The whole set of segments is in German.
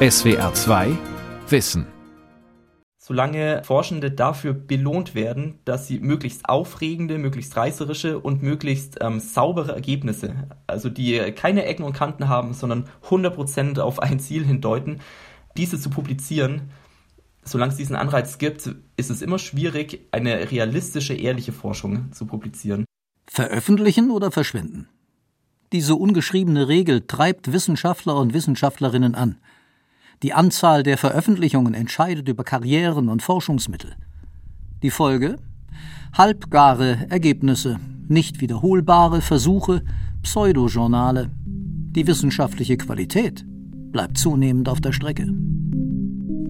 SWR 2 Wissen. Solange Forschende dafür belohnt werden, dass sie möglichst aufregende, möglichst reißerische und möglichst ähm, saubere Ergebnisse, also die keine Ecken und Kanten haben, sondern 100% auf ein Ziel hindeuten, diese zu publizieren, solange es diesen Anreiz gibt, ist es immer schwierig, eine realistische, ehrliche Forschung zu publizieren. Veröffentlichen oder verschwinden? Diese ungeschriebene Regel treibt Wissenschaftler und Wissenschaftlerinnen an. Die Anzahl der Veröffentlichungen entscheidet über Karrieren und Forschungsmittel. Die Folge? Halbgare Ergebnisse, nicht wiederholbare Versuche, Pseudojournale. Die wissenschaftliche Qualität bleibt zunehmend auf der Strecke.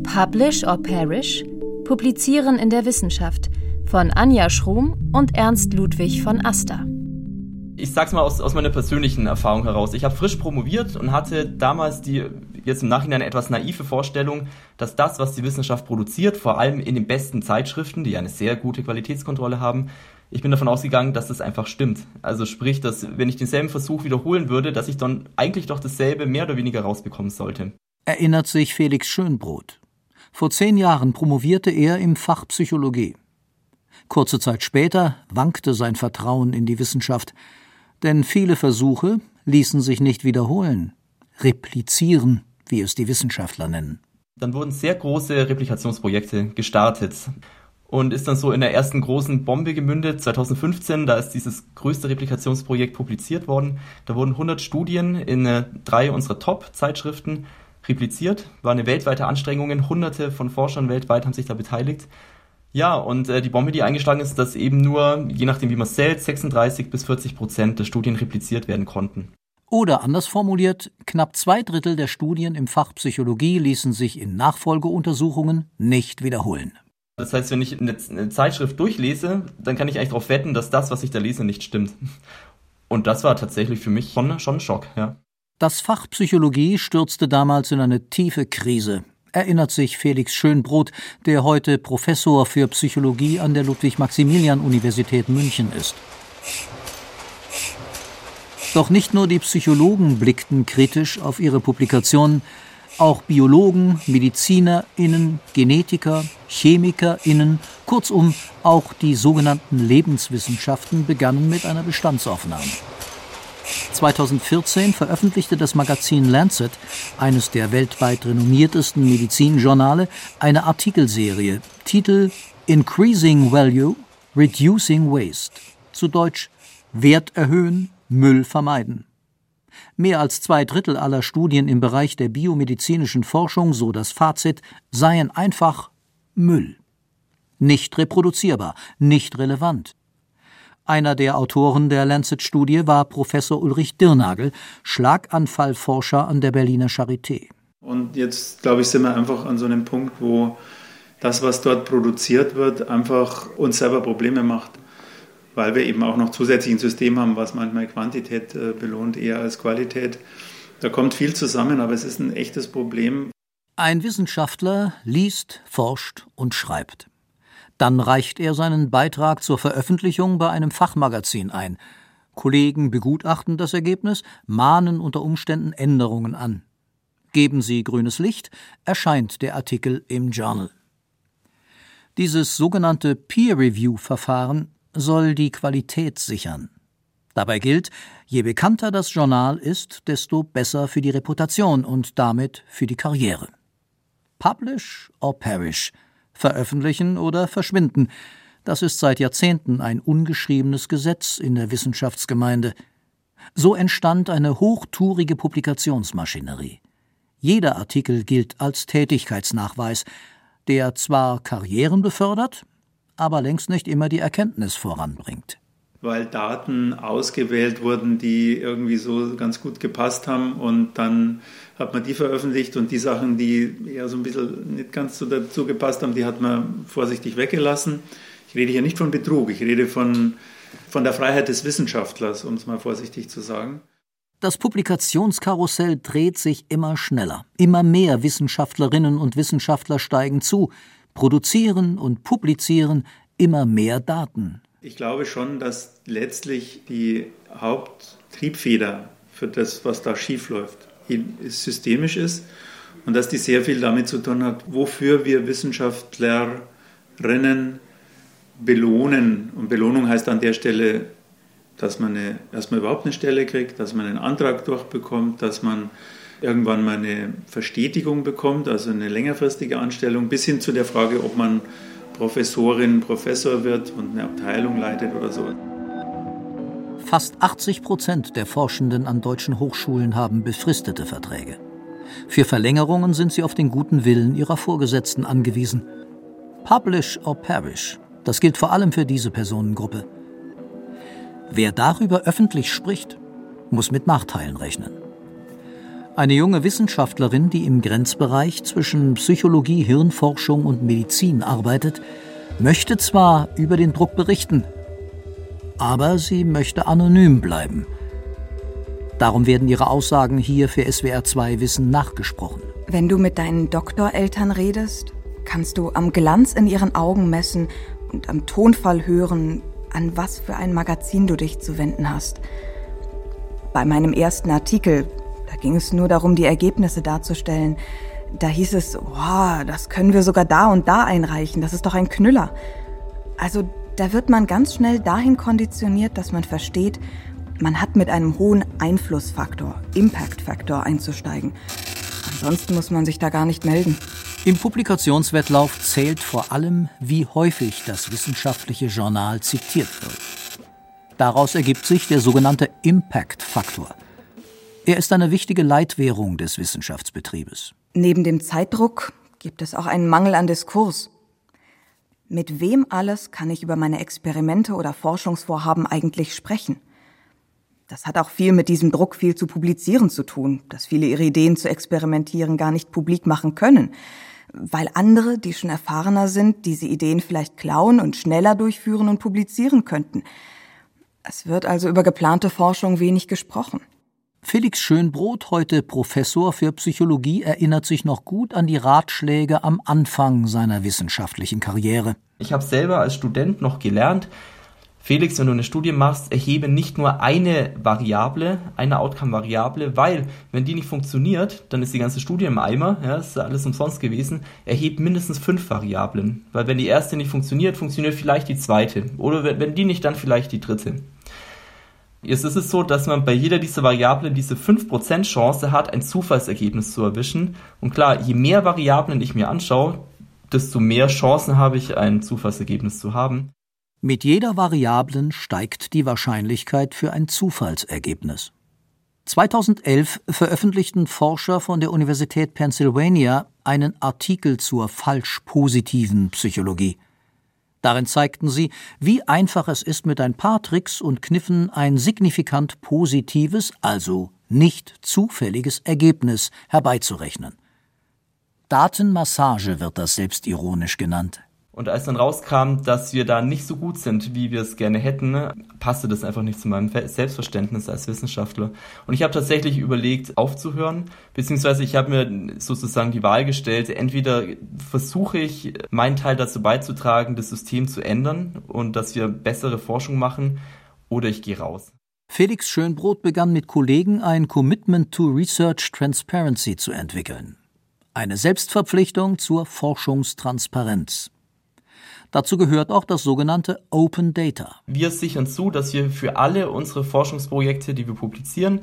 Publish or Perish? Publizieren in der Wissenschaft von Anja Schrum und Ernst Ludwig von Aster ich sag's mal aus, aus meiner persönlichen Erfahrung heraus. Ich habe frisch promoviert und hatte damals die jetzt im Nachhinein etwas naive Vorstellung, dass das, was die Wissenschaft produziert, vor allem in den besten Zeitschriften, die eine sehr gute Qualitätskontrolle haben, ich bin davon ausgegangen, dass das einfach stimmt. Also sprich, dass wenn ich denselben Versuch wiederholen würde, dass ich dann eigentlich doch dasselbe mehr oder weniger rausbekommen sollte. Erinnert sich Felix Schönbrot. Vor zehn Jahren promovierte er im Fach Psychologie. Kurze Zeit später wankte sein Vertrauen in die Wissenschaft denn viele Versuche ließen sich nicht wiederholen, replizieren, wie es die Wissenschaftler nennen. Dann wurden sehr große Replikationsprojekte gestartet und ist dann so in der ersten großen Bombe gemündet. 2015, da ist dieses größte Replikationsprojekt publiziert worden. Da wurden 100 Studien in äh, drei unserer Top-Zeitschriften repliziert. War eine weltweite Anstrengung. Hunderte von Forschern weltweit haben sich da beteiligt. Ja, und äh, die Bombe, die eingeschlagen ist, dass eben nur, je nachdem wie man es zählt, 36 bis 40 Prozent der Studien repliziert werden konnten. Oder anders formuliert, knapp zwei Drittel der Studien im Fach Psychologie ließen sich in Nachfolgeuntersuchungen nicht wiederholen. Das heißt, wenn ich eine, Zeitschrift durchlese, dann kann ich eigentlich darauf wetten, dass das, was ich da lese, nicht stimmt. Und das war tatsächlich für mich schon, schon ein Schock, ja. Das Fach Psychologie stürzte damals in eine tiefe Krise erinnert sich Felix Schönbrot, der heute Professor für Psychologie an der Ludwig-Maximilian-Universität München ist. Doch nicht nur die Psychologen blickten kritisch auf ihre Publikationen, auch Biologen, MedizinerInnen, Genetiker, ChemikerInnen, kurzum auch die sogenannten Lebenswissenschaften begannen mit einer Bestandsaufnahme. 2014 veröffentlichte das Magazin Lancet, eines der weltweit renommiertesten Medizinjournale, eine Artikelserie, Titel Increasing Value, Reducing Waste, zu Deutsch Wert erhöhen, Müll vermeiden. Mehr als zwei Drittel aller Studien im Bereich der biomedizinischen Forschung, so das Fazit, seien einfach Müll. Nicht reproduzierbar, nicht relevant, einer der Autoren der Lancet-Studie war Professor Ulrich Dirnagel, Schlaganfallforscher an der Berliner Charité. Und jetzt, glaube ich, sind wir einfach an so einem Punkt, wo das, was dort produziert wird, einfach uns selber Probleme macht, weil wir eben auch noch zusätzlich ein System haben, was manchmal Quantität äh, belohnt, eher als Qualität. Da kommt viel zusammen, aber es ist ein echtes Problem. Ein Wissenschaftler liest, forscht und schreibt. Dann reicht er seinen Beitrag zur Veröffentlichung bei einem Fachmagazin ein. Kollegen begutachten das Ergebnis, mahnen unter Umständen Änderungen an. Geben sie grünes Licht, erscheint der Artikel im Journal. Dieses sogenannte Peer-Review-Verfahren soll die Qualität sichern. Dabei gilt, je bekannter das Journal ist, desto besser für die Reputation und damit für die Karriere. Publish or perish – veröffentlichen oder verschwinden. Das ist seit Jahrzehnten ein ungeschriebenes Gesetz in der Wissenschaftsgemeinde. So entstand eine hochtourige Publikationsmaschinerie. Jeder Artikel gilt als Tätigkeitsnachweis, der zwar Karrieren befördert, aber längst nicht immer die Erkenntnis voranbringt weil Daten ausgewählt wurden, die irgendwie so ganz gut gepasst haben und dann hat man die veröffentlicht und die Sachen, die eher so ein bisschen nicht ganz so dazu gepasst haben, die hat man vorsichtig weggelassen. Ich rede hier nicht von Betrug, ich rede von, von der Freiheit des Wissenschaftlers, um es mal vorsichtig zu sagen. Das Publikationskarussell dreht sich immer schneller. Immer mehr Wissenschaftlerinnen und Wissenschaftler steigen zu, produzieren und publizieren immer mehr Daten. Ich glaube schon, dass letztlich die Haupttriebfeder für das, was da schiefläuft, systemisch ist. und dass die sehr viel damit zu tun hat, wofür wir Wissenschaftlerinnen belohnen. Und Belohnung heißt an der Stelle, dass man eine, erstmal überhaupt eine Stelle kriegt, dass man einen Antrag durchbekommt, dass man irgendwann mal eine Verstetigung bekommt, also eine längerfristige Anstellung, bis hin zu der Frage, ob man Professorin, Professor wird und eine Abteilung leitet oder so. Fast 80 Prozent der Forschenden an deutschen Hochschulen haben befristete Verträge. Für Verlängerungen sind sie auf den guten Willen ihrer Vorgesetzten angewiesen. Publish or perish, das gilt vor allem für diese Personengruppe. Wer darüber öffentlich spricht, muss mit Nachteilen rechnen. Eine junge Wissenschaftlerin, die im Grenzbereich zwischen Psychologie, Hirnforschung und Medizin arbeitet, möchte zwar über den Druck berichten, aber sie möchte anonym bleiben – Darum werden ihre Aussagen hier für SWR2 Wissen nachgesprochen. Wenn du mit deinen Doktoreltern redest, kannst du am Glanz in ihren Augen messen und am Tonfall hören, an was für ein Magazin du dich zu wenden hast. Bei meinem ersten Artikel, da ging es nur darum, die Ergebnisse darzustellen. Da hieß es, wow, das können wir sogar da und da einreichen, das ist doch ein Knüller. Also da wird man ganz schnell dahin konditioniert, dass man versteht, man hat mit einem hohen Einflussfaktor, Impact-Faktor einzusteigen. Ansonsten muss man sich da gar nicht melden. Im Publikationswettlauf zählt vor allem, wie häufig das wissenschaftliche Journal zitiert wird. Daraus ergibt sich der sogenannte Impact-Faktor. Er ist eine wichtige Leitwährung des Wissenschaftsbetriebes. Neben dem Zeitdruck gibt es auch einen Mangel an Diskurs. Mit wem alles kann ich über meine Experimente oder Forschungsvorhaben eigentlich sprechen? Das hat auch viel mit diesem Druck, viel zu publizieren zu tun, dass viele ihre Ideen zu experimentieren gar nicht publik machen können, weil andere, die schon erfahrener sind, diese Ideen vielleicht klauen und schneller durchführen und publizieren könnten. Es wird also über geplante Forschung wenig gesprochen. Felix Schönbrot, heute Professor für Psychologie, erinnert sich noch gut an die Ratschläge am Anfang seiner wissenschaftlichen Karriere. Ich habe selber als Student noch gelernt, Felix, wenn du eine Studie machst, erhebe nicht nur eine Variable, eine Outcome-Variable, weil wenn die nicht funktioniert, dann ist die ganze Studie im Eimer, ja, ist alles umsonst gewesen. Erhebe mindestens fünf Variablen, weil wenn die erste nicht funktioniert, funktioniert vielleicht die zweite oder wenn die nicht, dann vielleicht die dritte. Jetzt ist es so, dass man bei jeder dieser Variablen diese 5% Chance hat, ein Zufallsergebnis zu erwischen. Und klar, je mehr Variablen ich mir anschaue, desto mehr Chancen habe ich, ein Zufallsergebnis zu haben. Mit jeder Variablen steigt die Wahrscheinlichkeit für ein Zufallsergebnis. 2011 veröffentlichten Forscher von der Universität Pennsylvania einen Artikel zur falsch-positiven Psychologie. Darin zeigten sie, wie einfach es ist, mit ein paar Tricks und Kniffen ein signifikant positives, also nicht zufälliges Ergebnis herbeizurechnen. Datenmassage wird das selbstironisch genannt. Und als dann rauskam, dass wir da nicht so gut sind, wie wir es gerne hätten, passte das einfach nicht zu meinem Selbstverständnis als Wissenschaftler. Und ich habe tatsächlich überlegt, aufzuhören, beziehungsweise ich habe mir sozusagen die Wahl gestellt, entweder versuche ich, meinen Teil dazu beizutragen, das System zu ändern und dass wir bessere Forschung machen, oder ich gehe raus. Felix Schönbrot begann mit Kollegen ein Commitment to Research Transparency zu entwickeln. Eine Selbstverpflichtung zur Forschungstransparenz. Dazu gehört auch das sogenannte Open Data. Wir sichern zu, dass wir für alle unsere Forschungsprojekte, die wir publizieren,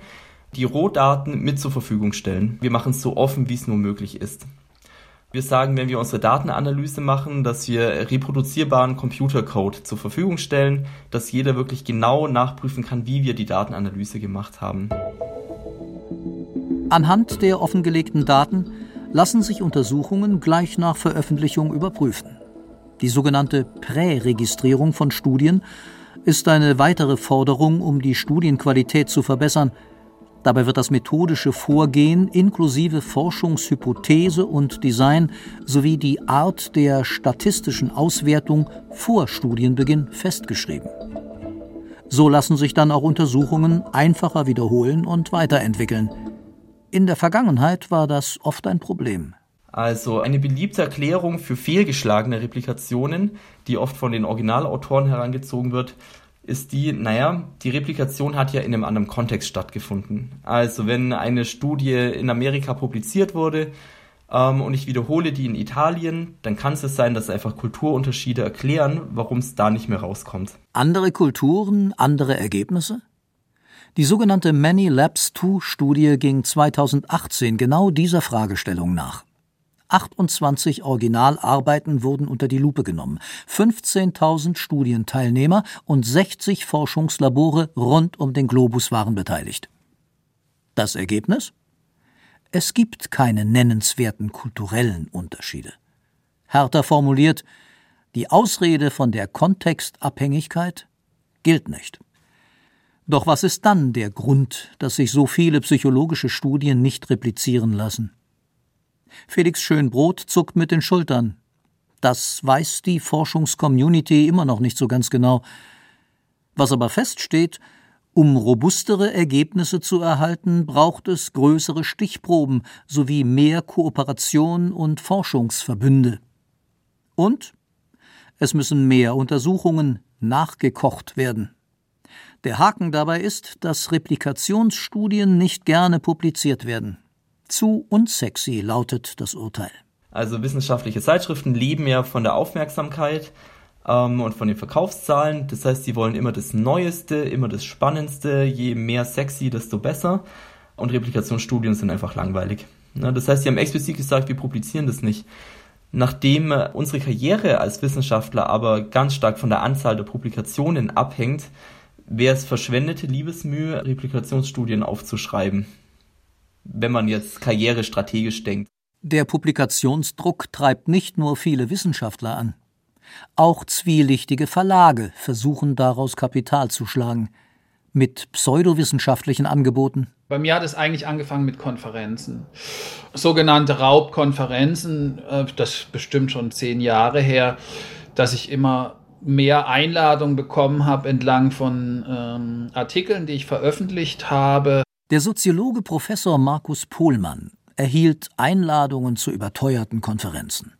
die Rohdaten mit zur Verfügung stellen. Wir machen es so offen, wie es nur möglich ist. Wir sagen, wenn wir unsere Datenanalyse machen, dass wir reproduzierbaren Computercode zur Verfügung stellen, dass jeder wirklich genau nachprüfen kann, wie wir die Datenanalyse gemacht haben. Anhand der offengelegten Daten lassen sich Untersuchungen gleich nach Veröffentlichung überprüfen. Die sogenannte Präregistrierung von Studien ist eine weitere Forderung, um die Studienqualität zu verbessern. Dabei wird das methodische Vorgehen inklusive Forschungshypothese und Design sowie die Art der statistischen Auswertung vor Studienbeginn festgeschrieben. So lassen sich dann auch Untersuchungen einfacher wiederholen und weiterentwickeln. In der Vergangenheit war das oft ein Problem. Also eine beliebte Erklärung für fehlgeschlagene Replikationen, die oft von den Originalautoren herangezogen wird, ist die, naja, die Replikation hat ja in einem anderen Kontext stattgefunden. Also wenn eine Studie in Amerika publiziert wurde, ähm, und ich wiederhole die in Italien, dann kann es sein, dass einfach Kulturunterschiede erklären, warum es da nicht mehr rauskommt. Andere Kulturen, andere Ergebnisse? Die sogenannte Many Labs 2 Studie ging 2018 genau dieser Fragestellung nach. 28 Originalarbeiten wurden unter die Lupe genommen, 15.000 Studienteilnehmer und 60 Forschungslabore rund um den Globus waren beteiligt. Das Ergebnis? Es gibt keine nennenswerten kulturellen Unterschiede. Härter formuliert, die Ausrede von der Kontextabhängigkeit gilt nicht. Doch was ist dann der Grund, dass sich so viele psychologische Studien nicht replizieren lassen? Felix Schönbrot zuckt mit den Schultern. Das weiß die Forschungscommunity immer noch nicht so ganz genau. Was aber feststeht, um robustere Ergebnisse zu erhalten, braucht es größere Stichproben sowie mehr Kooperation und Forschungsverbünde. Und es müssen mehr Untersuchungen nachgekocht werden. Der Haken dabei ist, dass Replikationsstudien nicht gerne publiziert werden. Zu unsexy lautet das Urteil. Also wissenschaftliche Zeitschriften leben ja von der Aufmerksamkeit ähm, und von den Verkaufszahlen. Das heißt, sie wollen immer das Neueste, immer das Spannendste. Je mehr sexy, desto besser. Und Replikationsstudien sind einfach langweilig. Ja, das heißt, sie haben explizit gesagt, wir publizieren das nicht. Nachdem unsere Karriere als Wissenschaftler aber ganz stark von der Anzahl der Publikationen abhängt, wäre es verschwendete Liebesmühe, Replikationsstudien aufzuschreiben wenn man jetzt karrierestrategisch denkt. Der Publikationsdruck treibt nicht nur viele Wissenschaftler an. Auch zwielichtige Verlage versuchen daraus Kapital zu schlagen. Mit pseudowissenschaftlichen Angeboten. Bei mir hat es eigentlich angefangen mit Konferenzen. Sogenannte Raubkonferenzen, äh, das ist bestimmt schon zehn Jahre her, dass ich immer mehr Einladungen bekommen habe entlang von ähm, Artikeln, die ich veröffentlicht habe. Der Soziologe Professor Markus Pohlmann erhielt Einladungen zu überteuerten Konferenzen.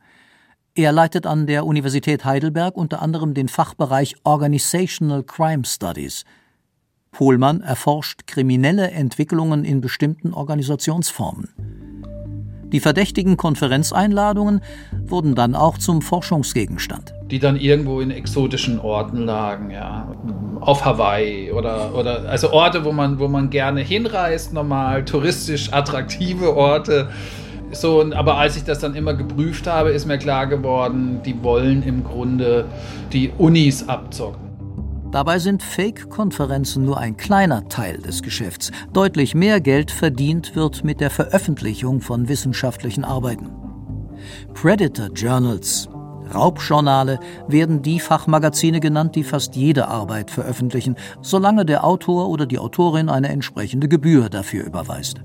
Er leitet an der Universität Heidelberg unter anderem den Fachbereich Organizational Crime Studies. Pohlmann erforscht kriminelle Entwicklungen in bestimmten Organisationsformen. Die verdächtigen Konferenzeinladungen wurden dann auch zum Forschungsgegenstand. Die dann irgendwo in exotischen Orten lagen, ja. Auf Hawaii oder, oder also Orte, wo man, wo man gerne hinreist, normal, touristisch attraktive Orte. So, aber als ich das dann immer geprüft habe, ist mir klar geworden, die wollen im Grunde die Unis abzocken. Dabei sind Fake-Konferenzen nur ein kleiner Teil des Geschäfts. Deutlich mehr Geld verdient wird mit der Veröffentlichung von wissenschaftlichen Arbeiten. Predator Journals, Raubjournale werden die Fachmagazine genannt, die fast jede Arbeit veröffentlichen, solange der Autor oder die Autorin eine entsprechende Gebühr dafür überweist.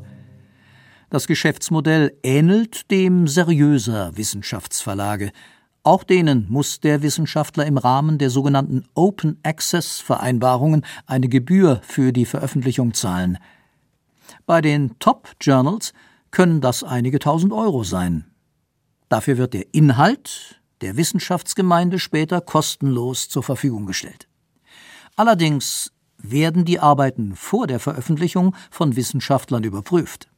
Das Geschäftsmodell ähnelt dem seriöser Wissenschaftsverlage, auch denen muss der Wissenschaftler im Rahmen der sogenannten Open Access Vereinbarungen eine Gebühr für die Veröffentlichung zahlen. Bei den Top Journals können das einige tausend Euro sein. Dafür wird der Inhalt der Wissenschaftsgemeinde später kostenlos zur Verfügung gestellt. Allerdings werden die Arbeiten vor der Veröffentlichung von Wissenschaftlern überprüft.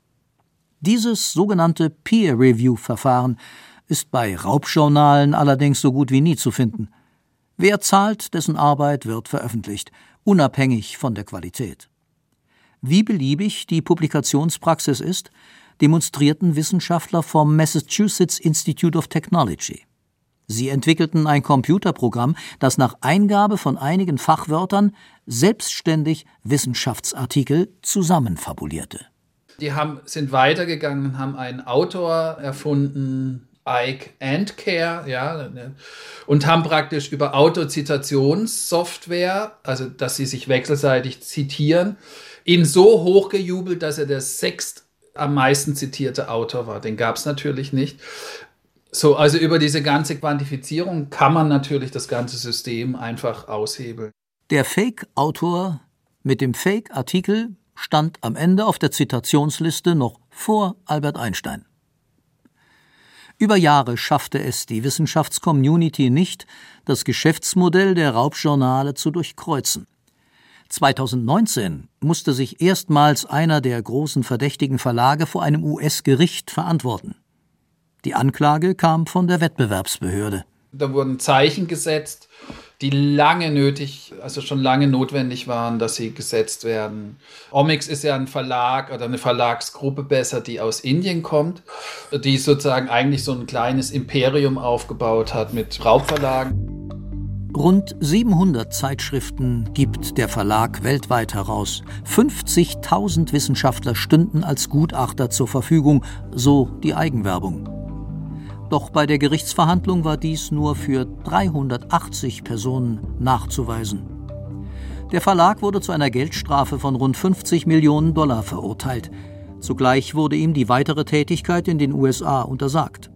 Dieses sogenannte Peer-Review-Verfahren ist bei Raubjournalen allerdings so gut wie nie zu finden. Wer zahlt, dessen Arbeit wird veröffentlicht, unabhängig von der Qualität. Wie beliebig die Publikationspraxis ist, demonstrierten Wissenschaftler vom Massachusetts Institute of Technology. Sie entwickelten ein Computerprogramm, das nach Eingabe von einigen Fachwörtern selbstständig Wissenschaftsartikel zusammenfabulierte. Die haben, sind weitergegangen haben einen Autor erfunden, Ike and Care, ja, und haben praktisch über Autozitationssoftware, also dass sie sich wechselseitig zitieren, ihn so hochgejubelt, dass er der sechst am meisten zitierte Autor war. Den gab es natürlich nicht. So, also über diese ganze Quantifizierung kann man natürlich das ganze System einfach aushebeln. Der Fake-Autor mit dem Fake-Artikel stand am Ende auf der Zitationsliste noch vor Albert Einstein. Über Jahre schaffte es die Wissenschaftscommunity nicht, das Geschäftsmodell der Raubjournale zu durchkreuzen. 2019 musste sich erstmals einer der großen verdächtigen Verlage vor einem US-Gericht verantworten. Die Anklage kam von der Wettbewerbsbehörde. Da wurden Zeichen gesetzt, die lange nötig, also schon lange notwendig waren, dass sie gesetzt werden. Omix ist ja ein Verlag oder eine Verlagsgruppe besser, die aus Indien kommt, die sozusagen eigentlich so ein kleines Imperium aufgebaut hat mit Raubverlagen. Rund 700 Zeitschriften gibt der Verlag weltweit heraus. 50.000 Wissenschaftler stünden als Gutachter zur Verfügung, so die Eigenwerbung. Doch bei der Gerichtsverhandlung war dies nur für 380 Personen nachzuweisen. Der Verlag wurde zu einer Geldstrafe von rund 50 Millionen Dollar verurteilt. Zugleich wurde ihm die weitere Tätigkeit in den USA untersagt.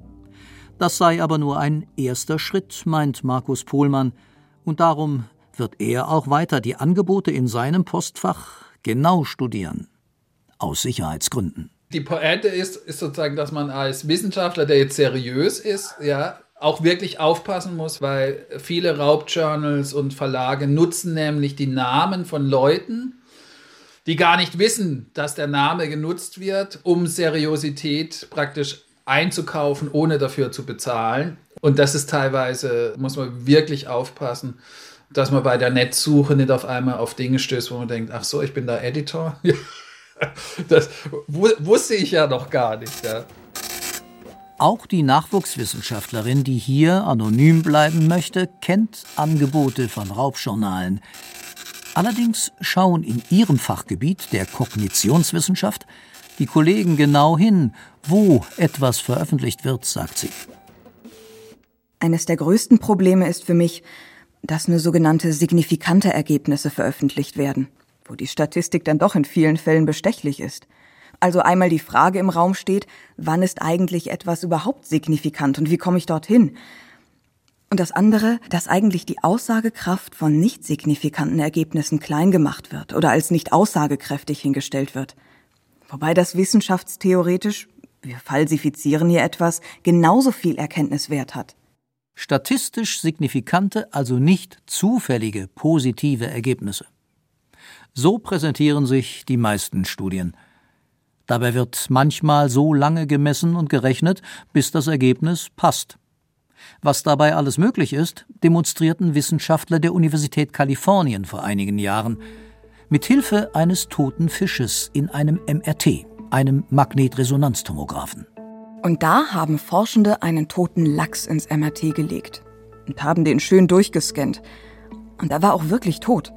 Das sei aber nur ein erster Schritt, meint Markus Pohlmann, und darum wird er auch weiter die Angebote in seinem Postfach genau studieren. Aus Sicherheitsgründen die Pointe ist, ist sozusagen, dass man als Wissenschaftler, der jetzt seriös ist, ja, auch wirklich aufpassen muss, weil viele Raubjournals und Verlage nutzen nämlich die Namen von Leuten, die gar nicht wissen, dass der Name genutzt wird, um Seriosität praktisch einzukaufen, ohne dafür zu bezahlen. Und das ist teilweise, muss man wirklich aufpassen, dass man bei der Netzsuche nicht auf einmal auf Dinge stößt, wo man denkt, ach so, ich bin da Editor. Das wusste ich ja noch gar nicht. Ja. Auch die Nachwuchswissenschaftlerin, die hier anonym bleiben möchte, kennt Angebote von Raubjournalen. Allerdings schauen in ihrem Fachgebiet der Kognitionswissenschaft die Kollegen genau hin, wo etwas veröffentlicht wird, sagt sie. Eines der größten Probleme ist für mich, dass nur sogenannte signifikante Ergebnisse veröffentlicht werden wo die Statistik dann doch in vielen Fällen bestechlich ist. Also einmal die Frage im Raum steht, wann ist eigentlich etwas überhaupt signifikant und wie komme ich dorthin? Und das andere, dass eigentlich die Aussagekraft von nicht signifikanten Ergebnissen klein gemacht wird oder als nicht aussagekräftig hingestellt wird. Wobei das wissenschaftstheoretisch, wir falsifizieren hier etwas, genauso viel Erkenntniswert hat. Statistisch signifikante, also nicht zufällige positive Ergebnisse. So präsentieren sich die meisten Studien. Dabei wird manchmal so lange gemessen und gerechnet, bis das Ergebnis passt. Was dabei alles möglich ist, demonstrierten Wissenschaftler der Universität Kalifornien vor einigen Jahren mit Hilfe eines toten Fisches in einem MRT, einem Magnetresonanztomographen. Und da haben Forschende einen toten Lachs ins MRT gelegt und haben den schön durchgescannt. Und er war auch wirklich tot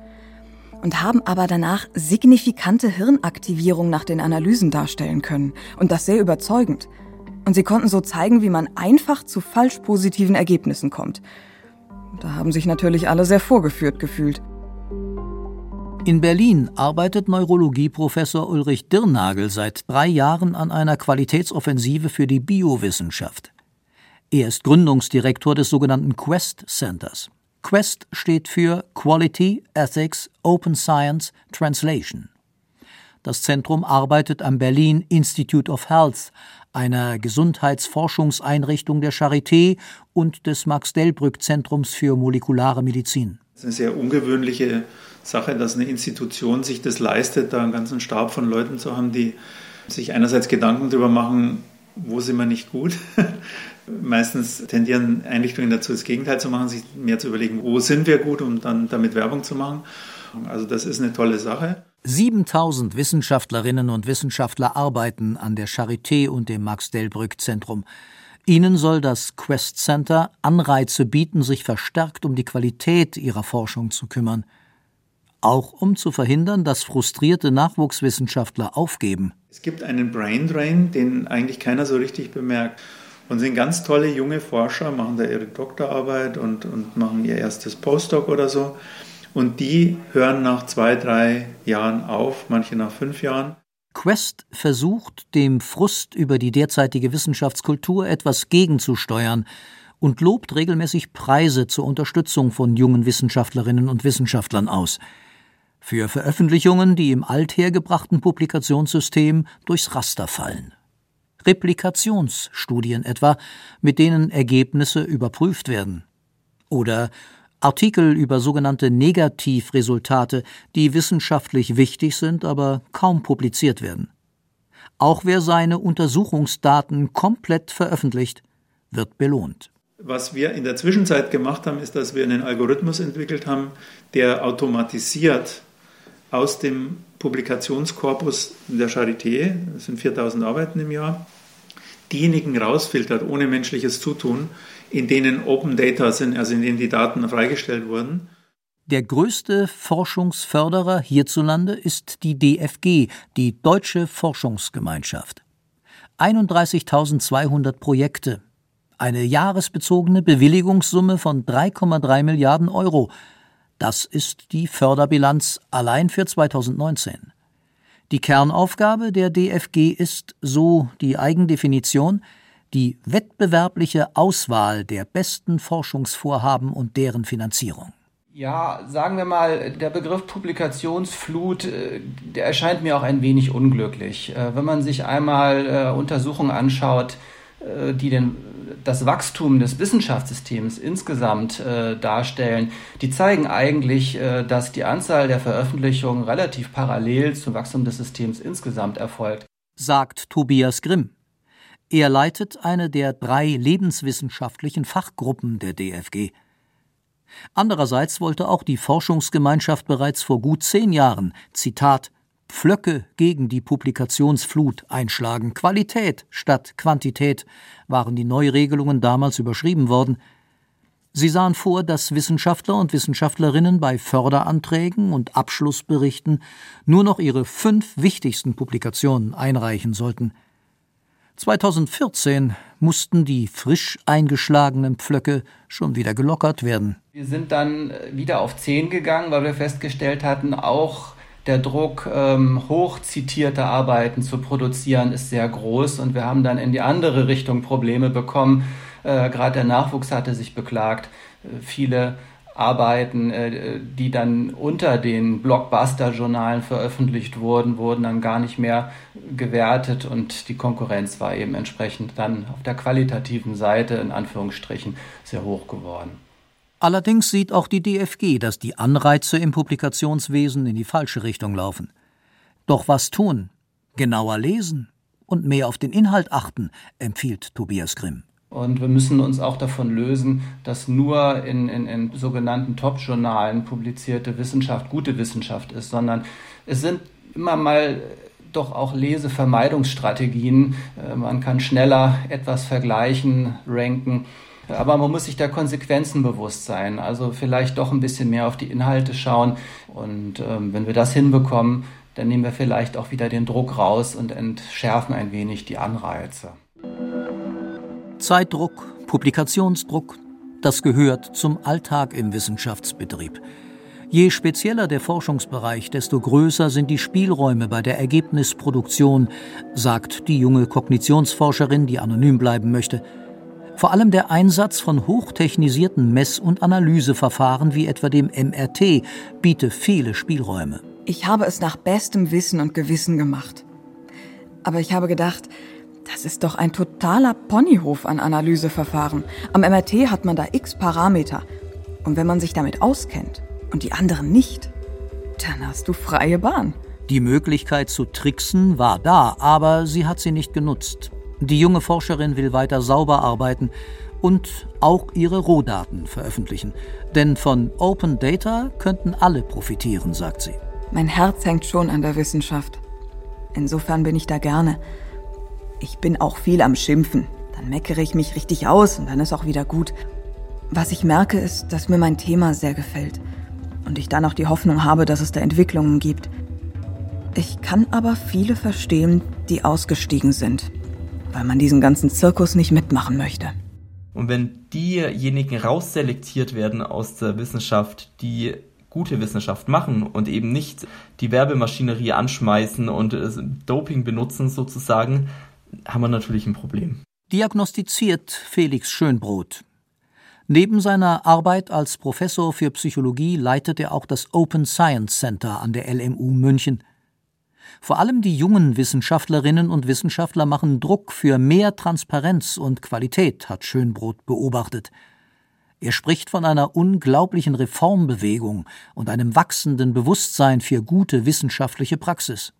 und haben aber danach signifikante Hirnaktivierung nach den Analysen darstellen können. Und das sehr überzeugend. Und sie konnten so zeigen, wie man einfach zu falsch positiven Ergebnissen kommt. Da haben sich natürlich alle sehr vorgeführt gefühlt. In Berlin arbeitet Neurologieprofessor Ulrich Dirnagel seit drei Jahren an einer Qualitätsoffensive für die Biowissenschaft. Er ist Gründungsdirektor des sogenannten Quest Centers. Quest steht für Quality, Ethics, Open Science, Translation. Das Zentrum arbeitet am Berlin Institute of Health, einer Gesundheitsforschungseinrichtung der Charité und des Max-Delbrück-Zentrums für molekulare Medizin. Das ist eine sehr ungewöhnliche Sache, dass eine Institution sich das leistet, da einen ganzen Stab von Leuten zu haben, die sich einerseits Gedanken darüber machen, wo sind wir nicht gut Meistens tendieren Einrichtungen dazu, das Gegenteil zu machen, sich mehr zu überlegen, wo sind wir gut, um dann damit Werbung zu machen. Also das ist eine tolle Sache. 7000 Wissenschaftlerinnen und Wissenschaftler arbeiten an der Charité und dem Max-Delbrück-Zentrum. Ihnen soll das Quest Center Anreize bieten, sich verstärkt um die Qualität ihrer Forschung zu kümmern. Auch um zu verhindern, dass frustrierte Nachwuchswissenschaftler aufgeben. Es gibt einen Brain Drain, den eigentlich keiner so richtig bemerkt. Und sind ganz tolle junge Forscher, machen da ihre Doktorarbeit und, und machen ihr erstes Postdoc oder so. Und die hören nach zwei, drei Jahren auf, manche nach fünf Jahren. Quest versucht, dem Frust über die derzeitige Wissenschaftskultur etwas gegenzusteuern und lobt regelmäßig Preise zur Unterstützung von jungen Wissenschaftlerinnen und Wissenschaftlern aus. Für Veröffentlichungen, die im althergebrachten Publikationssystem durchs Raster fallen. Replikationsstudien etwa, mit denen Ergebnisse überprüft werden. Oder Artikel über sogenannte Negativresultate, die wissenschaftlich wichtig sind, aber kaum publiziert werden. Auch wer seine Untersuchungsdaten komplett veröffentlicht, wird belohnt. Was wir in der Zwischenzeit gemacht haben, ist, dass wir einen Algorithmus entwickelt haben, der automatisiert aus dem Publikationskorpus der Charité, das sind 4000 Arbeiten im Jahr, diejenigen rausfiltert ohne menschliches Zutun, in denen Open Data sind, also in denen die Daten freigestellt wurden. Der größte Forschungsförderer hierzulande ist die DFG, die Deutsche Forschungsgemeinschaft. 31.200 Projekte, eine jahresbezogene Bewilligungssumme von 3,3 Milliarden Euro. Das ist die Förderbilanz allein für 2019. Die Kernaufgabe der DFG ist, so die Eigendefinition, die wettbewerbliche Auswahl der besten Forschungsvorhaben und deren Finanzierung. Ja, sagen wir mal, der Begriff Publikationsflut, äh, der erscheint mir auch ein wenig unglücklich. Äh, wenn man sich einmal äh, Untersuchungen anschaut, die den, das Wachstum des Wissenschaftssystems insgesamt darstellen, die zeigen eigentlich, dass die Anzahl der Veröffentlichungen relativ parallel zum Wachstum des Systems insgesamt erfolgt. Sagt Tobias Grimm. Er leitet eine der drei lebenswissenschaftlichen Fachgruppen der DFG. Andererseits wollte auch die Forschungsgemeinschaft bereits vor gut zehn Jahren, Zitat, Pflöcke gegen die Publikationsflut einschlagen. Qualität statt Quantität waren die Neuregelungen damals überschrieben worden. Sie sahen vor, dass Wissenschaftler und Wissenschaftlerinnen bei Förderanträgen und Abschlussberichten nur noch ihre fünf wichtigsten Publikationen einreichen sollten – 2014 mussten die frisch eingeschlagenen Pflöcke schon wieder gelockert werden. Wir sind dann wieder auf 10 gegangen, weil wir festgestellt hatten, auch der Druck, ähm, hoch zitierte Arbeiten zu produzieren, ist sehr groß und wir haben dann in die andere Richtung Probleme bekommen. Äh, Gerade der Nachwuchs hatte sich beklagt. Äh, viele Arbeiten, äh, die dann unter den Blockbuster-Journalen veröffentlicht wurden, wurden dann gar nicht mehr gewertet und die Konkurrenz war eben entsprechend dann auf der qualitativen Seite in Anführungsstrichen sehr hoch geworden. Allerdings sieht auch die DFG, dass die Anreize im Publikationswesen in die falsche Richtung laufen. Doch was tun? Genauer lesen und mehr auf den Inhalt achten, empfiehlt Tobias Grimm. Und wir müssen uns auch davon lösen, dass nur in, in, in sogenannten Top-Journalen publizierte Wissenschaft gute Wissenschaft ist, sondern es sind immer mal doch auch Lesevermeidungsstrategien. Äh, man kann schneller etwas vergleichen, ranken. Aber man muss sich der Konsequenzen bewusst sein. Also vielleicht doch ein bisschen mehr auf die Inhalte schauen. Und ähm, wenn wir das hinbekommen, dann nehmen wir vielleicht auch wieder den Druck raus und entschärfen ein wenig die Anreize. Zeitdruck, Publikationsdruck, das gehört zum Alltag im Wissenschaftsbetrieb. Je spezieller der Forschungsbereich, desto größer sind die Spielräume bei der Ergebnisproduktion, sagt die junge Kognitionsforscherin, die anonym bleiben möchte. Vor allem der Einsatz von hochtechnisierten Mess- und Analyseverfahren wie etwa dem MRT biete viele Spielräume. Ich habe es nach bestem Wissen und Gewissen gemacht. Aber ich habe gedacht, das ist doch ein totaler Ponyhof an Analyseverfahren. Am MRT hat man da x Parameter. Und wenn man sich damit auskennt und die anderen nicht, dann hast du freie Bahn. Die Möglichkeit zu tricksen war da, aber sie hat sie nicht genutzt. Die junge Forscherin will weiter sauber arbeiten und auch ihre Rohdaten veröffentlichen. Denn von Open Data könnten alle profitieren, sagt sie. Mein Herz hängt schon an der Wissenschaft. Insofern bin ich da gerne. Ich bin auch viel am Schimpfen. Dann meckere ich mich richtig aus und dann ist auch wieder gut. Was ich merke, ist, dass mir mein Thema sehr gefällt und ich dann auch die Hoffnung habe, dass es da Entwicklungen gibt. Ich kann aber viele verstehen, die ausgestiegen sind, weil man diesen ganzen Zirkus nicht mitmachen möchte. Und wenn diejenigen rausselektiert werden aus der Wissenschaft, die gute Wissenschaft machen und eben nicht die Werbemaschinerie anschmeißen und Doping benutzen sozusagen, haben wir natürlich ein Problem. Diagnostiziert Felix Schönbrot. Neben seiner Arbeit als Professor für Psychologie leitet er auch das Open Science Center an der LMU München. Vor allem die jungen Wissenschaftlerinnen und Wissenschaftler machen Druck für mehr Transparenz und Qualität, hat Schönbrot beobachtet. Er spricht von einer unglaublichen Reformbewegung und einem wachsenden Bewusstsein für gute wissenschaftliche Praxis.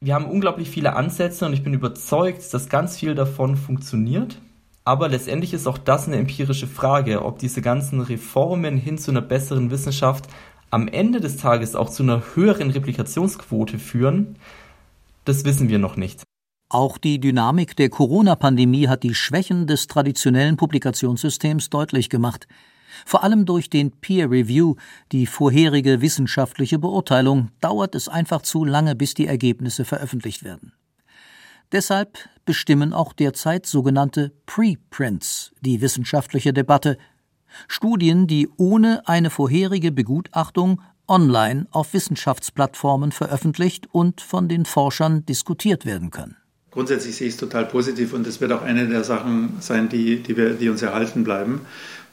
Wir haben unglaublich viele Ansätze und ich bin überzeugt, dass ganz viel davon funktioniert. Aber letztendlich ist auch das eine empirische Frage, ob diese ganzen Reformen hin zu einer besseren Wissenschaft am Ende des Tages auch zu einer höheren Replikationsquote führen. Das wissen wir noch nicht. Auch die Dynamik der Corona-Pandemie hat die Schwächen des traditionellen Publikationssystems deutlich gemacht. Vor allem durch den Peer Review, die vorherige wissenschaftliche Beurteilung, dauert es einfach zu lange, bis die Ergebnisse veröffentlicht werden. Deshalb bestimmen auch derzeit sogenannte Preprints die wissenschaftliche Debatte, Studien, die ohne eine vorherige Begutachtung online auf Wissenschaftsplattformen veröffentlicht und von den Forschern diskutiert werden können. Grundsätzlich sehe ich es total positiv und das wird auch eine der Sachen sein, die, die, wir, die uns erhalten bleiben.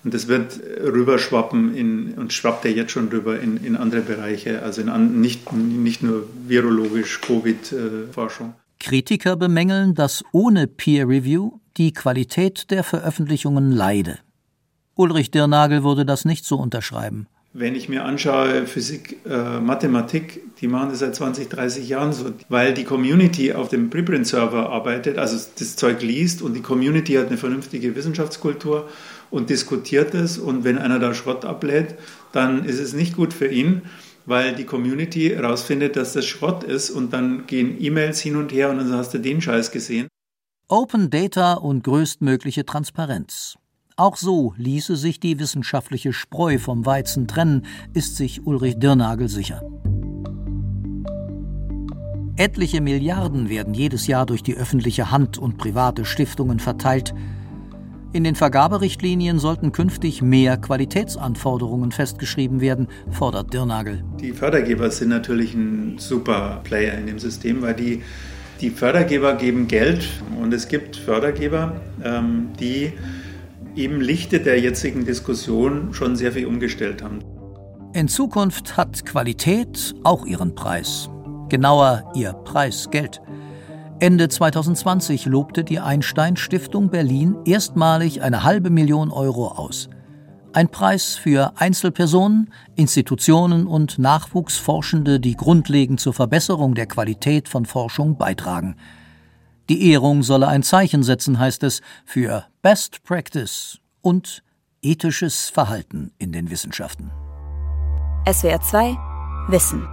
Und das wird rüberschwappen in, und schwappt ja jetzt schon rüber in, in andere Bereiche, also in nicht, nicht nur virologisch Covid-Forschung. Kritiker bemängeln, dass ohne Peer Review die Qualität der Veröffentlichungen leide. Ulrich Dirnagel würde das nicht so unterschreiben. Wenn ich mir anschaue, Physik, äh, Mathematik, die machen das seit 20, 30 Jahren so, weil die Community auf dem Preprint-Server arbeitet, also das Zeug liest und die Community hat eine vernünftige Wissenschaftskultur und diskutiert es und wenn einer da Schrott ablädt, dann ist es nicht gut für ihn, weil die Community herausfindet, dass das Schrott ist und dann gehen E-Mails hin und her und dann hast du den Scheiß gesehen. Open Data und größtmögliche Transparenz. Auch so ließe sich die wissenschaftliche Spreu vom Weizen trennen, ist sich Ulrich Dirnagel sicher. Etliche Milliarden werden jedes Jahr durch die öffentliche Hand und private Stiftungen verteilt. In den Vergaberichtlinien sollten künftig mehr Qualitätsanforderungen festgeschrieben werden, fordert Dirnagel. Die Fördergeber sind natürlich ein super Player in dem System, weil die, die Fördergeber geben Geld und es gibt Fördergeber, ähm, die im Lichte der jetzigen Diskussion schon sehr viel umgestellt haben. In Zukunft hat Qualität auch ihren Preis. Genauer ihr Preisgeld. Ende 2020 lobte die Einstein Stiftung Berlin erstmalig eine halbe Million Euro aus. Ein Preis für Einzelpersonen, Institutionen und Nachwuchsforschende, die grundlegend zur Verbesserung der Qualität von Forschung beitragen. Die Ehrung solle ein Zeichen setzen, heißt es, für Best Practice und ethisches Verhalten in den Wissenschaften. SWR 2 Wissen.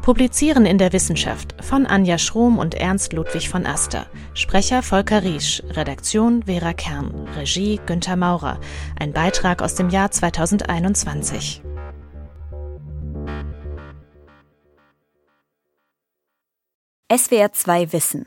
Publizieren in der Wissenschaft von Anja Schrom und Ernst Ludwig von Aster. Sprecher Volker Riesch, Redaktion Vera Kern, Regie Günther Maurer. Ein Beitrag aus dem Jahr 2021. SWR 2 Wissen.